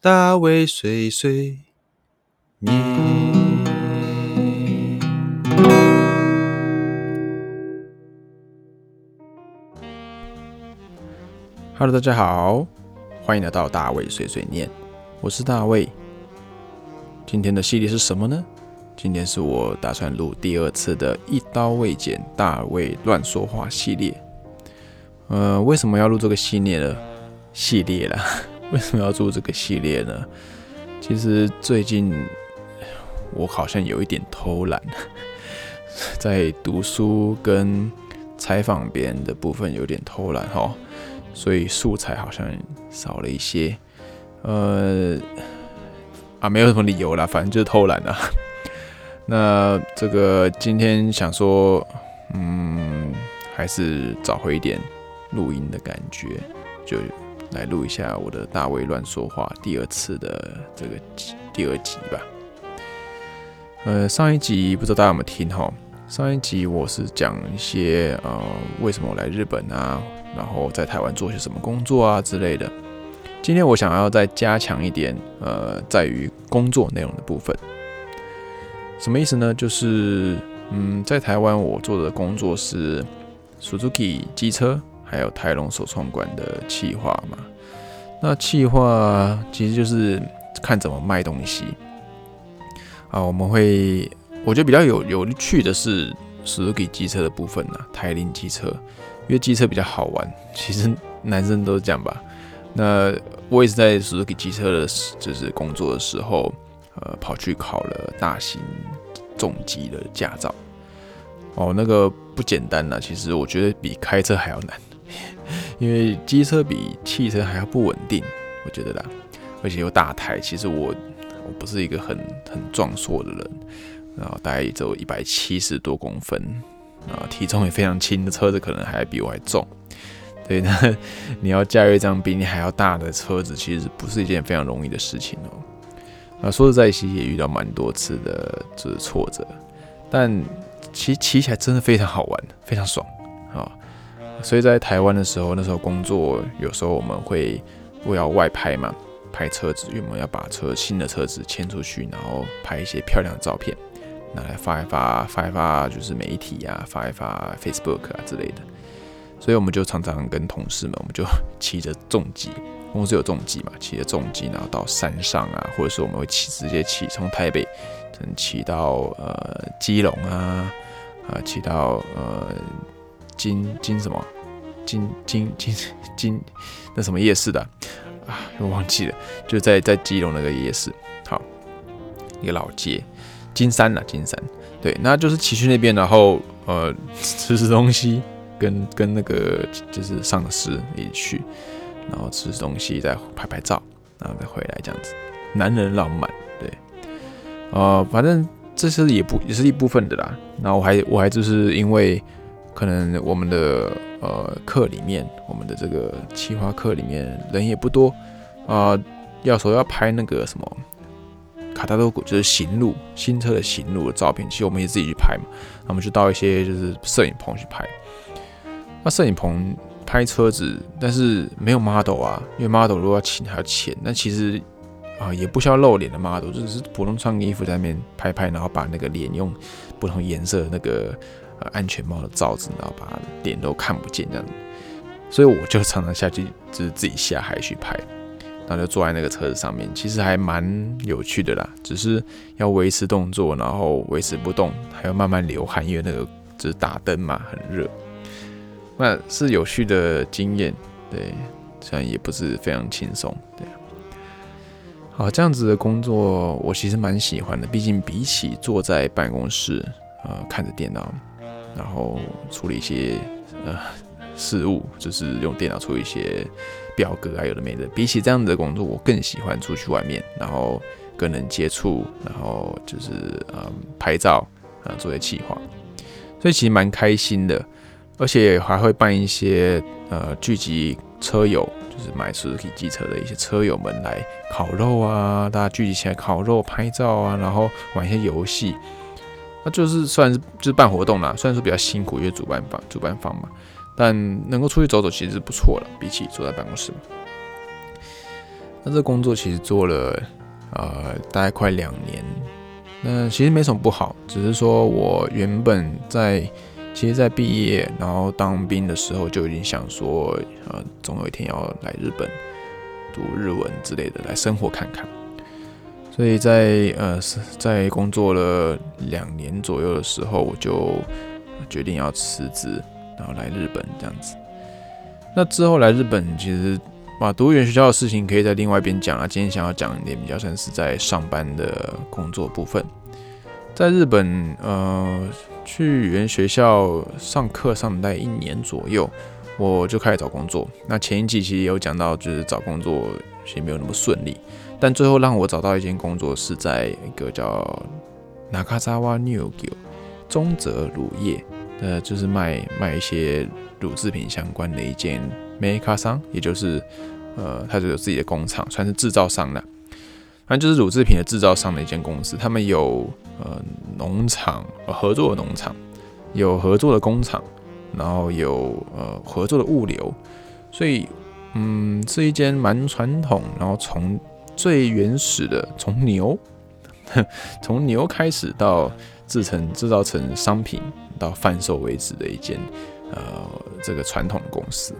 大卫碎碎念。Hello，大家好，欢迎来到大卫碎碎念，我是大卫。今天的系列是什么呢？今天是我打算录第二次的一刀未剪大卫乱说话系列。呃，为什么要录这个系列呢？系列了，为什么要做这个系列呢？其实最近我好像有一点偷懒，在读书跟采访别人的部分有点偷懒哈，所以素材好像少了一些。呃，啊，没有什么理由啦，反正就是偷懒啊。那这个今天想说，嗯，还是找回一点录音的感觉，就来录一下我的大卫乱说话第二次的这个第二集吧。呃，上一集不知道大家有没有听哈？上一集我是讲一些呃，为什么我来日本啊，然后在台湾做些什么工作啊之类的。今天我想要再加强一点，呃，在于工作内容的部分。什么意思呢？就是，嗯，在台湾我做的工作是 Suzuki 机车，还有台龙首创馆的企划嘛。那企划其实就是看怎么卖东西啊。我们会，我觉得比较有有趣的是 Suzuki 机车的部分呢，台铃机车，因为机车比较好玩。其实男生都是这样吧。那我也是在 Suzuki 机车的，就是工作的时候。呃，跑去考了大型重机的驾照，哦，那个不简单呐。其实我觉得比开车还要难，因为机车比汽车还要不稳定，我觉得啦。而且又大台，其实我我不是一个很很壮硕的人，然后大概只有一百七十多公分，啊，体重也非常轻车子可能还比我还重。对，那 你要驾驭这样比你还要大的车子，其实不是一件非常容易的事情哦。啊，说实在，其实也遇到蛮多次的，就是挫折，但骑骑起来真的非常好玩，非常爽啊！所以在台湾的时候，那时候工作，有时候我们会为了外拍嘛，拍车子，因为我们要把车新的车子牵出去，然后拍一些漂亮的照片，拿来发一发，发一发就是媒体啊，发一发 Facebook 啊之类的。所以我们就常常跟同事们，我们就骑着重机。公司有重机嘛，骑着重机，然后到山上啊，或者是我们会骑直接骑从台北，能骑到呃基隆啊，啊骑到呃金金什么金金金 金那什么夜市的啊，我忘记了，就在在基隆那个夜市，好一个老街，金山呐金山，对，那就是骑去那边，然后呃吃 吃东西，跟跟那个就是上司一起去。然后吃东西，再拍拍照，然后再回来这样子，男人浪漫，对，呃，反正这是也不也是一部分的啦。然后我还我还就是因为可能我们的呃课里面，我们的这个企划课里面人也不多啊，要说要拍那个什么卡塔多古，就是行路新车的行路的照片，其实我们也自己去拍嘛，那我们就到一些就是摄影棚去拍，那摄影棚。拍车子，但是没有 model 啊，因为 model 如果要请还要钱。那其实啊，也不需要露脸的 model，就是普通穿个衣服在那边拍拍，然后把那个脸用不同颜色那个呃安全帽的罩子，然后把脸都看不见这样。所以我就常常下去，就是自己下海去拍，然后就坐在那个车子上面，其实还蛮有趣的啦。只是要维持动作，然后维持不动，还要慢慢流汗，因为那个就是打灯嘛，很热。那是有趣的经验，对，虽然也不是非常轻松，对。好，这样子的工作我其实蛮喜欢的，毕竟比起坐在办公室，呃，看着电脑，然后处理一些呃事务，就是用电脑处理一些表格啊，有的没的。比起这样子的工作，我更喜欢出去外面，然后跟人接触，然后就是呃拍照啊，做些企划，所以其实蛮开心的。而且还会办一些呃聚集车友，就是买 Suzuki 机车的一些车友们来烤肉啊，大家聚集起来烤肉、拍照啊，然后玩一些游戏，那就是算是就是办活动啦。虽然说比较辛苦，因为主办方主办方嘛，但能够出去走走其实是不错了，比起坐在办公室。那这工作其实做了呃大概快两年，那其实没什么不好，只是说我原本在其实，在毕业然后当兵的时候就已经想说，呃，总有一天要来日本读日文之类的来生活看看。所以在呃在工作了两年左右的时候，我就决定要辞职，然后来日本这样子。那之后来日本，其实啊，读语言学校的事情可以在另外一边讲啊。今天想要讲一点比较算是在上班的工作部分。在日本，呃，去语言学校上课上待一年左右，我就开始找工作。那前一季其实有讲到，就是找工作其实没有那么顺利。但最后让我找到一间工作是在一个叫 Nakazawa n e w g i 中泽乳业，呃，就是卖卖一些乳制品相关的一间 Maker 商，也就是呃，它就有自己的工厂，算是制造商了。反正就是乳制品的制造商的一间公司，他们有呃农场合作的农场，有合作的工厂，然后有呃合作的物流，所以嗯是一间蛮传统，然后从最原始的从牛，从牛开始到制成制造成商品到贩售为止的一间呃这个传统的公司。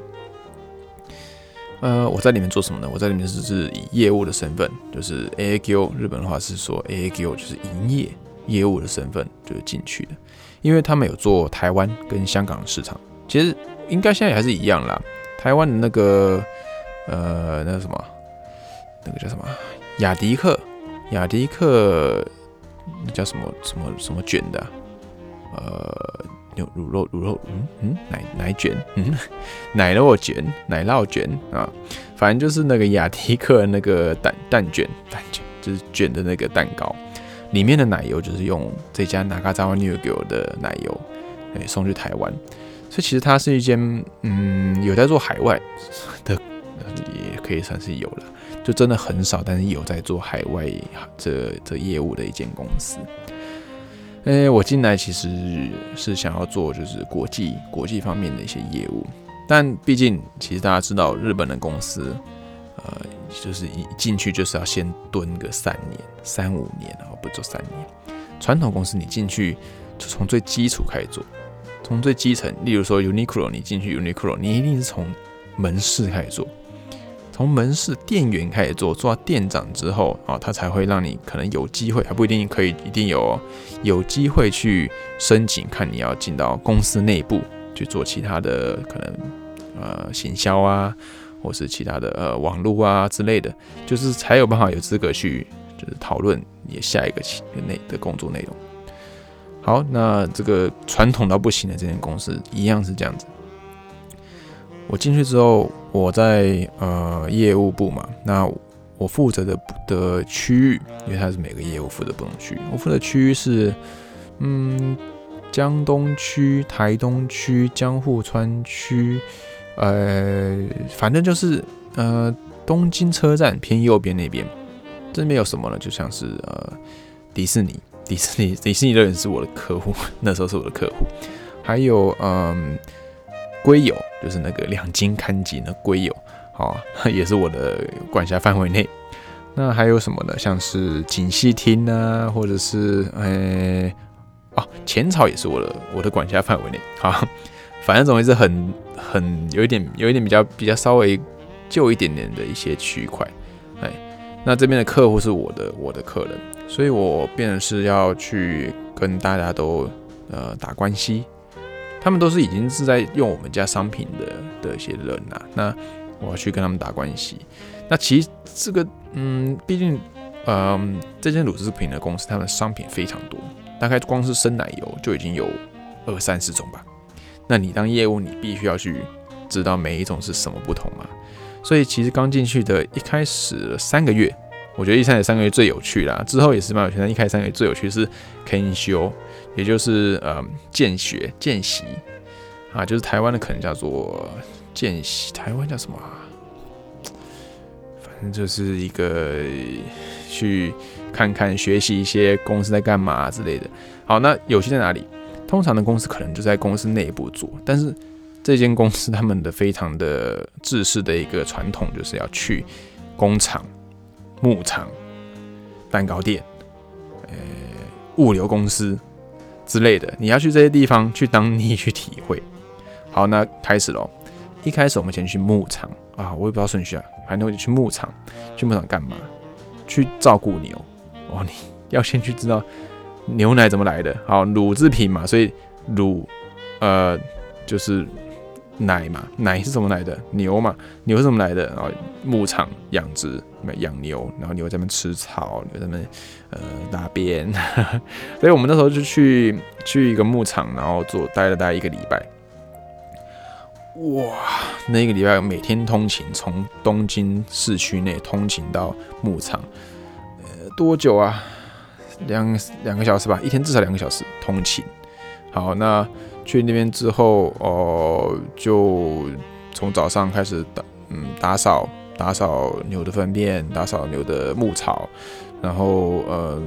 呃，我在里面做什么呢？我在里面是是以业务的身份，就是 A A Q 日本的话是说 A A Q 就是营业业务的身份就是进去的，因为他们有做台湾跟香港的市场，其实应该现在还是一样啦。台湾的那个呃那什么。那个叫什么？雅迪克，雅迪克，那叫什么什么什么卷的？呃，牛乳肉乳肉，嗯嗯，奶奶卷，嗯，奶酪卷，奶酪卷啊，反正就是那个雅迪克那个蛋蛋卷，蛋卷就是卷的那个蛋糕，里面的奶油就是用这家 Nagazawa New Gyo 的奶油，哎，送去台湾，所以其实它是一间，嗯，有在做海外的，可以算是有了。就真的很少，但是有在做海外这这业务的一间公司。哎，我进来其实是想要做就是国际国际方面的一些业务，但毕竟其实大家知道日本的公司，呃，就是一进去就是要先蹲个三年、三五年，然后不做三年。传统公司你进去就从最基础开始做，从最基层，例如说 Uniqlo，你进去 Uniqlo，你一定是从门市开始做。从门市店员开始做，做到店长之后啊，他才会让你可能有机会，还不一定可以，一定有有机会去申请，看你要进到公司内部去做其他的可能呃行销啊，或是其他的呃网络啊之类的，就是才有办法有资格去就是讨论你下一个期内的工作内容。好，那这个传统到不行的这间公司一样是这样子。我进去之后，我在呃业务部嘛，那我负责的的区域，因为它是每个业务负责不同区，我负责区域是嗯江东区、台东区、江户川区，呃，反正就是呃东京车站偏右边那边，这边有什么呢？就像是呃迪士尼，迪士尼迪士尼乐园是我的客户，那时候是我的客户，还有嗯。龟友就是那个两金刊集的龟友，好 也是我的管辖范围内。那还有什么呢？像是锦戏厅啊，或者是呃，哦，浅草也是我的我的管辖范围内。好，反正总之是很很有一点有一点比较比较稍微旧一点点的一些区块。哎，那这边的客户是我的我的客人，所以我变成是要去跟大家都呃打关系。他们都是已经是在用我们家商品的的一些人呐，那我要去跟他们打关系。那其实这个，嗯，毕竟，嗯，这间乳制品的公司，他们商品非常多，大概光是生奶油就已经有二三十种吧。那你当业务，你必须要去知道每一种是什么不同嘛。所以其实刚进去的一开始三个月。我觉得一三年三个月最有趣啦，之后也是蛮有趣。但一开始三个月最有趣是 Ken 修，也就是呃见学见习啊，就是台湾的可能叫做见习，台湾叫什么？反正就是一个去看看学习一些公司在干嘛之类的。好，那有趣在哪里？通常的公司可能就在公司内部做，但是这间公司他们的非常的制式的一个传统，就是要去工厂。牧场、蛋糕店、呃物流公司之类的，你要去这些地方去当地去体会。好，那开始喽。一开始我们先去牧场啊，我也不知道顺序啊，反正我就去牧场。去牧场干嘛？去照顾牛哦。你要先去知道牛奶怎么来的。好，乳制品嘛，所以乳呃就是奶嘛，奶是怎么来的？牛嘛，牛是怎么来的？然后牧场养殖，养牛，然后牛在那边吃草，牛在那边呃大便。所以我们那时候就去去一个牧场，然后做待了大概一个礼拜。哇，那个礼拜每天通勤，从东京市区内通勤到牧场，呃，多久啊？两两个小时吧，一天至少两个小时通勤。好，那去那边之后，哦，就从早上开始打，嗯，打扫打扫牛的粪便，打扫牛的牧草，然后，呃，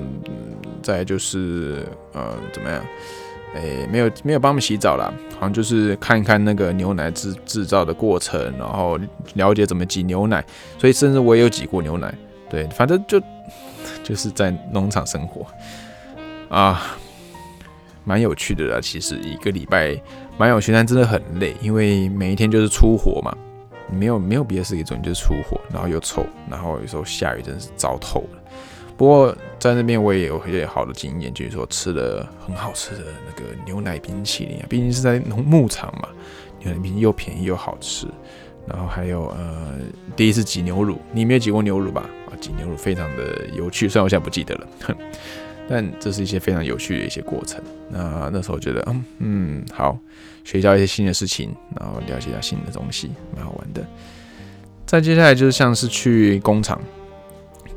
再就是，呃，怎么样？诶，没有没有帮他们洗澡啦，好像就是看一看那个牛奶制制造的过程，然后了解怎么挤牛奶，所以甚至我也有挤过牛奶。对，反正就就是在农场生活啊，蛮有趣的啦。其实一个礼拜蛮有趣，但真的很累，因为每一天就是出活嘛，没有没有别的事可以做，你就是出活，然后又臭，然后有时候下雨真是糟透了。不过在那边我也有一些好的经验，就是说吃了很好吃的那个牛奶冰淇淋啊，毕竟是在农牧场嘛，牛奶冰又便宜又好吃。然后还有呃，第一次挤牛乳，你没有挤过牛乳吧？啊，挤牛乳非常的有趣，虽然我现在不记得了，哼但这是一些非常有趣的一些过程。那那时候觉得，嗯嗯，好，学到一些新的事情，然后了解一下新的东西，蛮好玩的。再接下来就是像是去工厂。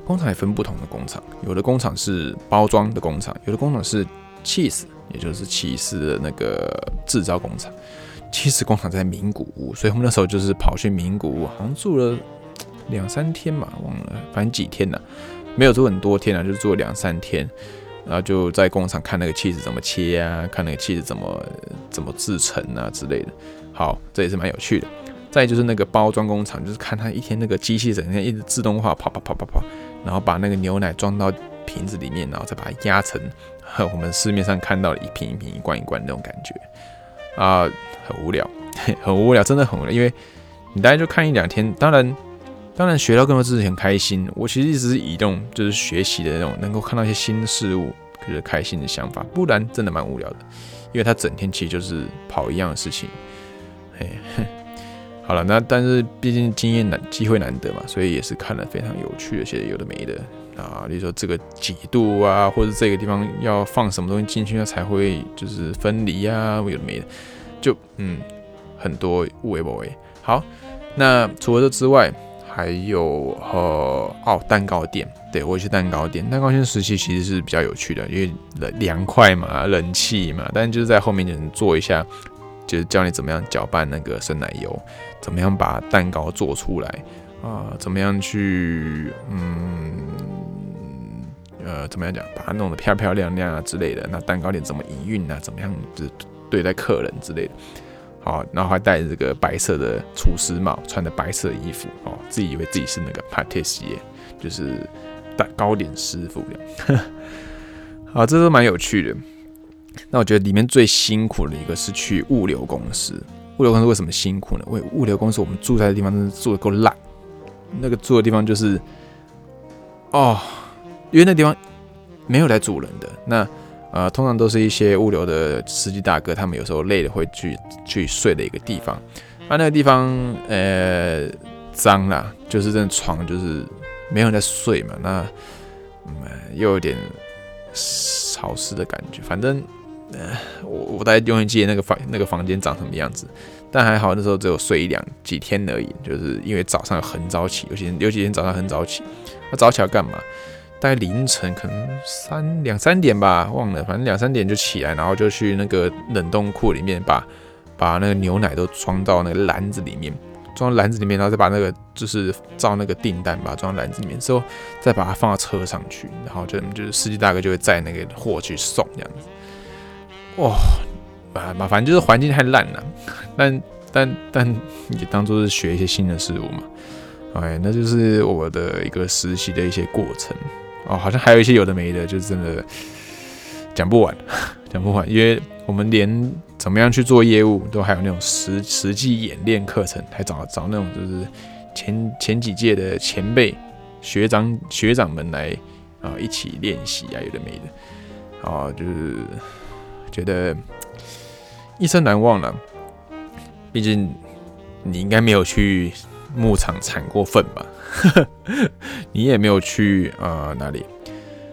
工厂也分不同的工厂，有的工厂是包装的工厂，有的工厂是 cheese，也就是起司的那个制造工厂。起司工厂在名古屋，所以我们那时候就是跑去名古屋，好像住了两三天嘛，忘了，反正几天呢，没有住很多天啊，就住了两三天，然后就在工厂看那个起司怎么切啊，看那个起司怎么怎么制成啊之类的。好，这也是蛮有趣的。再就是那个包装工厂，就是看他一天那个机器整天一直自动化跑跑跑跑跑，然后把那个牛奶装到瓶子里面，然后再把它压成我们市面上看到的一瓶一瓶、一罐一罐那种感觉啊，很无聊，很无聊，真的很无聊。因为你大概就看一两天，当然当然学到更多知识很开心。我其实一直是以这种就是学习的那种，能够看到一些新的事物，觉得开心的想法，不然真的蛮无聊的。因为他整天其实就是跑一样的事情，哎。好了，那但是毕竟经验难，机会难得嘛，所以也是看了非常有趣的，些有的没的啊，比如说这个几度啊，或者这个地方要放什么东西进去，它才会就是分离啊，有的没的，就嗯很多无不为。好，那除了这之外，还有呃哦蛋糕店，对我去蛋糕店，蛋糕店时期其实是比较有趣的，因为冷凉快嘛，冷气嘛，但就是在后面就能做一下。就是教你怎么样搅拌那个生奶油，怎么样把蛋糕做出来啊？怎么样去嗯呃怎么样讲，把它弄得漂漂亮亮啊之类的？那蛋糕店怎么营运啊？怎么样子对待客人之类的？好，然后还戴着这个白色的厨师帽，穿着白色衣服哦，自己以为自己是那个 p a t i s s i e 就是蛋糕点师傅这样。好，这都蛮有趣的。那我觉得里面最辛苦的一个是去物流公司。物流公司为什么辛苦呢？为物流公司我们住在的地方真是住的够烂。那个住的地方就是，哦，因为那地方没有来住人的。那呃，通常都是一些物流的司机大哥，他们有时候累了会去去睡的一个地方。那那个地方呃脏啦，就是这床就是没有人在睡嘛。那嗯又有点潮湿的感觉，反正。我我大概永远记得那个房那个房间长什么样子，但还好那时候只有睡一两几天而已，就是因为早上很早起，有些有几天早上很早起，那早起要干嘛？大概凌晨可能三两三点吧，忘了，反正两三点就起来，然后就去那个冷冻库里面把把那个牛奶都装到那个篮子里面，装到篮子里面，然后再把那个就是照那个订单把它装到篮子里面之后，再把它放到车上去，然后就就是司机大哥就会载那个货去送这样子。哇，啊嘛，反正就是环境太烂了，但但但也当做是学一些新的事物嘛。哎，那就是我的一个实习的一些过程哦，好像还有一些有的没的，就真的讲不完，讲不完，因为我们连怎么样去做业务都还有那种实实际演练课程，还找找那种就是前前几届的前辈学长学长们来啊一起练习啊，有的没的，啊，就是觉得一生难忘了，毕竟你应该没有去。牧场产过粪吧？你也没有去呃哪里？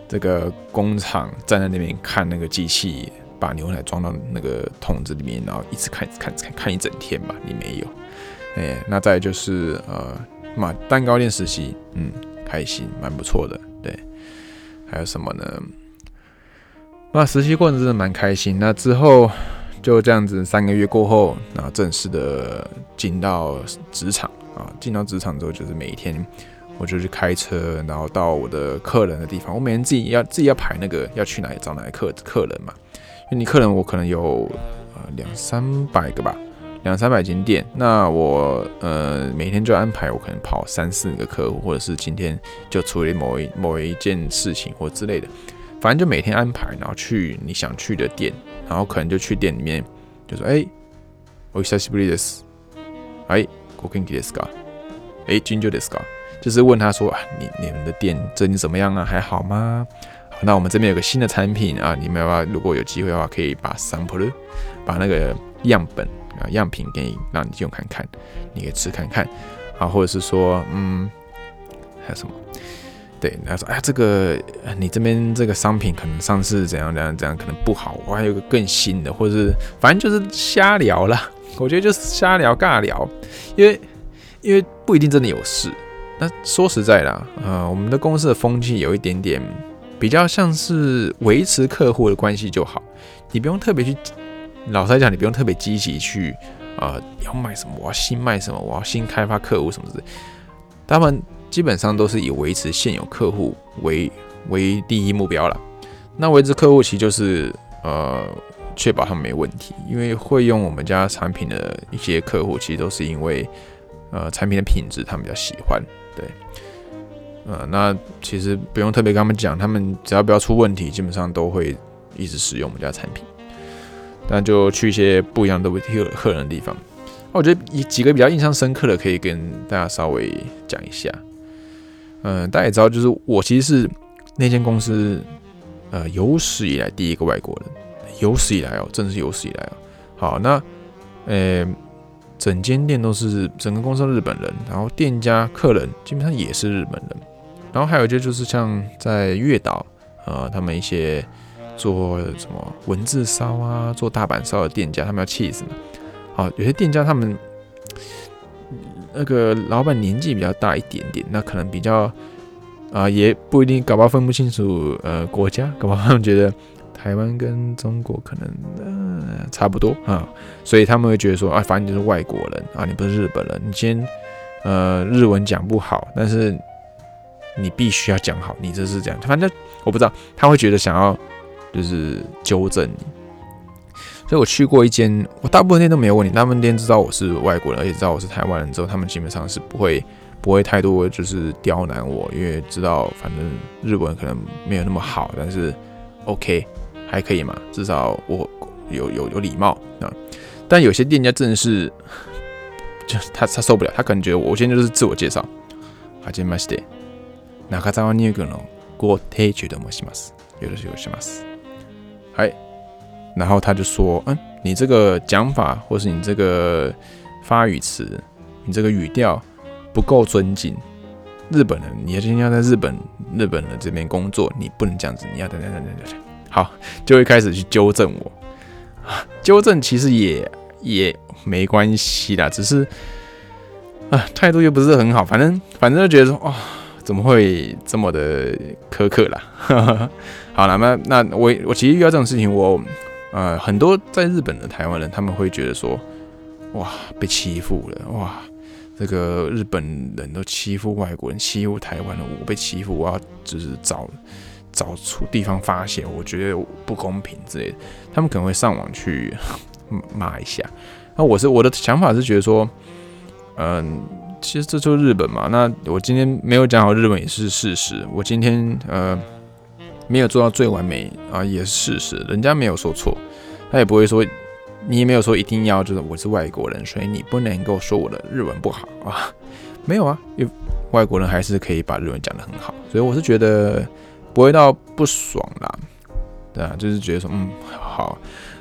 这个工厂站在那边看那个机器把牛奶装到那个桶子里面，然后一直看看看看一整天吧？你没有。哎，那再就是呃，买蛋糕店实习，嗯，开心，蛮不错的。对，还有什么呢？那实习过程真的蛮开心。那之后就这样子，三个月过后，然后正式的进到职场。啊，进到职场之后，就是每一天我就去开车，然后到我的客人的地方。我每天自己要自己要排那个要去哪里找哪里客客人嘛。因为你客人我可能有呃两三百个吧，两三百间店。那我呃每天就安排我可能跑三四个客户，或者是今天就处理某一某一件事情或之类的。反正就每天安排，然后去你想去的店，然后可能就去店里面就说：“哎，我久しぶりです。”哎。 我跟 k i s 哎，君就 dis 就是问他说啊，你你们的店最近怎么样啊？还好吗？好，那我们这边有个新的产品啊，你们要不要？如果有机会的话，可以把 sample，把那个样本啊样品给你，让你用看看，你可以吃看看啊，或者是说，嗯，还有什么？对，他说，哎，这个你这边这个商品可能上次怎样怎样怎样，可能不好，我还有个更新的，或者是反正就是瞎聊了。我觉得就是瞎聊尬聊，因为因为不一定真的有事。那说实在的，呃，我们的公司的风气有一点点比较像是维持客户的关系就好，你不用特别去，老实讲，你不用特别积极去，呃，要卖什么，我要新卖什么，我要新开发客户什么的。他们基本上都是以维持现有客户为为第一目标了。那维持客户其实就是呃。确保他们没问题，因为会用我们家产品的一些客户，其实都是因为呃产品的品质他们比较喜欢。对，呃，那其实不用特别跟他们讲，他们只要不要出问题，基本上都会一直使用我们家产品。那就去一些不一样的客客人的地方。那我觉得以几个比较印象深刻的，可以跟大家稍微讲一下。嗯，大家也知道，就是我其实是那间公司呃有史以来第一个外国人。有史以来哦，真的是有史以来哦。好，那呃，整间店都是整个公司日本人，然后店家、客人基本上也是日本人。然后还有一些就是像在月岛，呃，他们一些做什么文字烧啊、做大阪烧的店家，他们要气死嘛。好，有些店家他们那个老板年纪比较大一点点，那可能比较啊，也不一定，搞不好分不清楚呃国家，搞不好他们觉得。台湾跟中国可能呃差不多啊，所以他们会觉得说，啊，反正你是外国人啊，你不是日本人，你先呃日文讲不好，但是你必须要讲好，你这是这样，反正我不知道，他会觉得想要就是纠正你，所以我去过一间，我大部分店都没有问题，他们店知道我是外国人，而且知道我是台湾人之后，他们基本上是不会不会太多就是刁难我，因为知道反正日文可能没有那么好，但是 OK。还可以嘛，至少我有有有礼貌啊。但有些店家真的是，就他他受不了，他可能觉得我现在就是自我介绍，はじめまして、中澤乳業のご提供と申します。よろしくお願いします。嗨，然后他就说，嗯，你这个讲法或是你这个发语词，你这个语调不够尊敬日本人。你要今天要在日本日本人这边工作，你不能这样子，你要等等等等等。 好，就会开始去纠正我。纠正其实也也没关系啦，只是啊态度又不是很好。反正反正就觉得说，哇，怎么会这么的苛刻啦？好了，那那我我其实遇到这种事情，我呃很多在日本的台湾人，他们会觉得说，哇，被欺负了，哇，这个日本人都欺负外国人，欺负台湾人，我被欺负，我要就是找。找出地方发泄，我觉得不公平之类的，他们可能会上网去骂一下。那我是我的想法是觉得说，嗯，其实这就是日本嘛。那我今天没有讲好日本也是事实。我今天呃没有做到最完美啊，也是事实。人家没有说错，他也不会说你也没有说一定要就是我是外国人，所以你不能够说我的日文不好啊。没有啊，因为外国人还是可以把日文讲得很好，所以我是觉得不会到不爽啦。对啊，就是觉得说嗯好，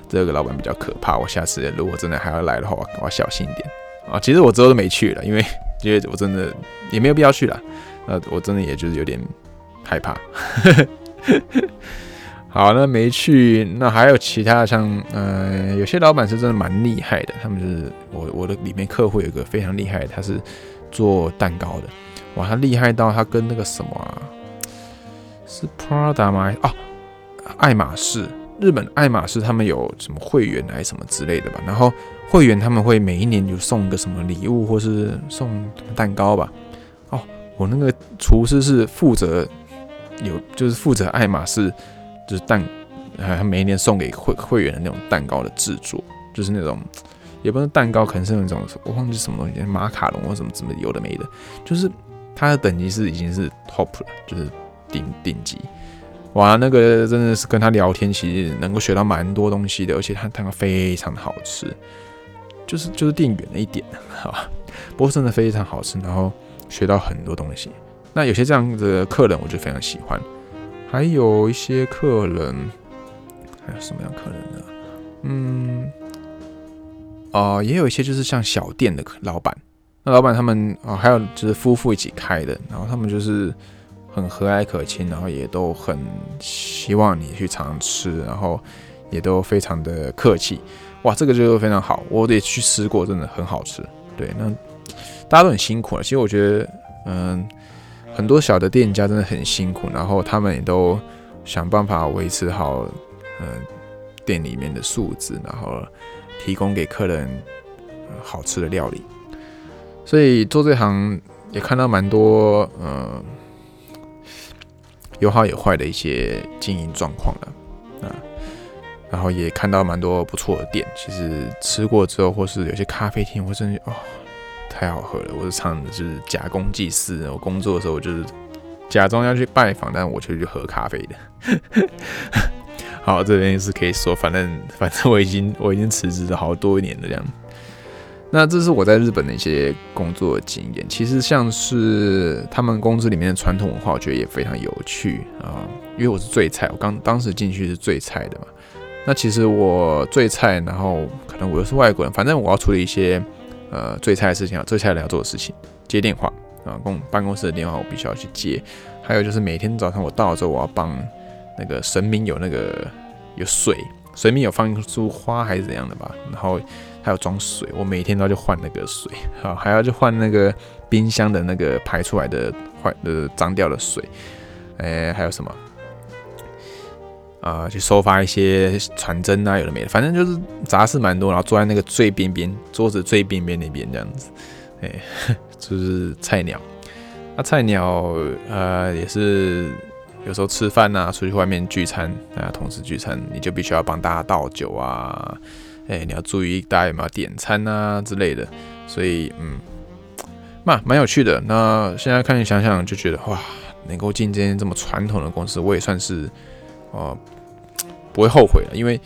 这个老板比较可怕，我下次如果真的还要来的话，我要小心一点。啊，其实我之后都没去了，因为 因为我真的也没有必要去了。那，我真的也就是有点害怕。好，那没去，那还有其他像，呃，有些老板是真的蛮厉害的，他们就是我我的里面客户有一个非常厉害，他是做蛋糕的，哇，他厉害到他跟那个什么啊，是 Prada 吗？哦，爱马仕。日本爱马仕他们有什么会员还是什么之类的吧？然后会员他们会每一年就送个什么礼物，或是送蛋糕吧。哦，我那个厨师是负责有，就是负责爱马仕就是蛋，他每一年送给会会员的那种蛋糕的制作，就是那种也不是蛋糕，可能是那种我忘记什么东西，马卡龙或什么什么有的没的，就是它的等级是已经是 top 了，就是顶顶级。哇，那个真的是跟他聊天，其实能够学到蛮多东西的，而且他蛋糕非常的好吃，就是就是店远了一点，好吧，不过真的非常好吃，然后学到很多东西。那有些这样的客人，我就非常喜欢。还有一些客人，还有什么样客人呢？嗯，啊，也有一些就是像小店的老板，那老板他们啊，还有就是夫妇一起开的，然后他们就是。很和蔼可亲，然后也都很希望你去尝吃，然后也都非常的客气，哇，这个就非常好，我得去吃过，真的很好吃。对，那大家都很辛苦了，其实我觉得，嗯，很多小的店家真的很辛苦，然后他们也都想办法维持好，嗯，店里面的素质，然后提供给客人好吃的料理。所以做这行也看到蛮多，嗯。有好有坏的一些经营状况了，啊，然后也看到蛮多不错的店。其实吃过之后，或是有些咖啡厅，我真的哦，太好喝了。我是唱的就是假公济私，我工作的时候我就是假装要去拜访，但我却去喝咖啡的。好，这边是可以说，反正反正我已经我已经辞职了好多一年了这样。那这是我在日本的一些工作经验，其实像是他们公司里面的传统文化，我觉得也非常有趣啊。因为我是最菜，我刚当时进去是最菜的嘛。那其实我最菜，然后可能我又是外国人，反正我要处理一些呃最菜的事情啊，最菜的要做的事情，接电话啊，公办公室的电话我必须要去接。还有就是每天早上我到了之后，我要帮那个神明有那个有水，神明有放一束花还是怎样的吧，然后。还有装水，我每天都要去换那个水，好，还要去换那个冰箱的那个排出来的坏的脏掉的水，哎，还有什么？啊，去收发一些传真啊，有的没的，反正就是杂事蛮多，然后坐在那个最边边桌子最边边那边这样子，哎，就是菜鸟。那菜鸟呃也是有时候吃饭呐，出去外面聚餐啊，同事聚餐，你就必须要帮大家倒酒啊。哎，你要注意大家有没有点餐啊之类的，所以嗯，蛮蛮有趣的。那现在看你想想，就觉得哇，能够进这间这么传统的公司，我也算是呃不会后悔了，因为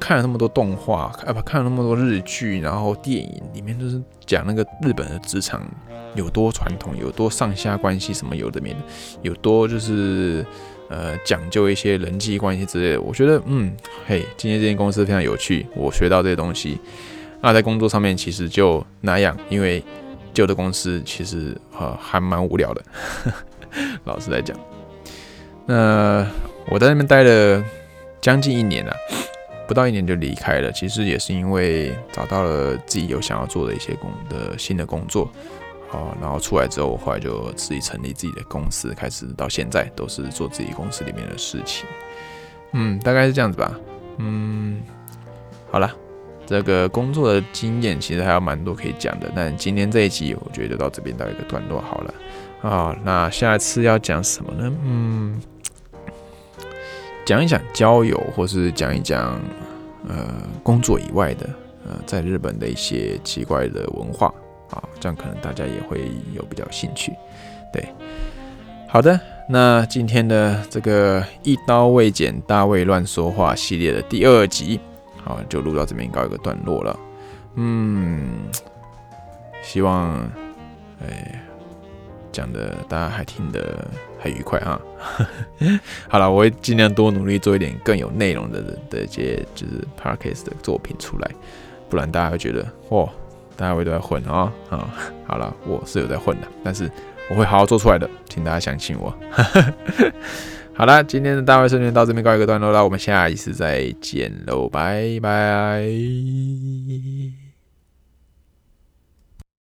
看了那么多动画，啊不，看了那么多日剧，然后电影里面都是讲那个日本的职场有多传统，有多上下关系什么有的没的，有多就是。呃，讲究一些人际关系之类的，我觉得，嗯，嘿，今天这间公司非常有趣，我学到这些东西。那在工作上面其实就那样，因为旧的公司其实呃还蛮无聊的，老实来讲。那我在那边待了将近一年了，不到一年就离开了，其实也是因为找到了自己有想要做的一些工的新的工作。好，然后出来之后，我后来就自己成立自己的公司，开始到现在都是做自己公司里面的事情。嗯，大概是这样子吧。嗯，好了，这个工作的经验其实还有蛮多可以讲的，但今天这一集我觉得就到这边到一个段落好了。啊，那下次要讲什么呢？嗯，讲一讲交友，或是讲一讲呃工作以外的呃在日本的一些奇怪的文化。啊，这样可能大家也会有比较兴趣。对，好的，那今天的这个一刀未剪，大卫乱说话系列的第二集，好，就录到这边告一个段落了。嗯，希望，哎，讲的大家还听得还愉快啊。好了，我会尽量多努力做一点更有内容的的一些就是 podcast 的作品出来，不然大家会觉得哇，大家会都在混啊啊。好了，我是有在混的，但是。我会好好做出来的，请大家相信我。好了，今天的大卫瞬间到这边告一个段落了，我们下一次再见喽，拜拜。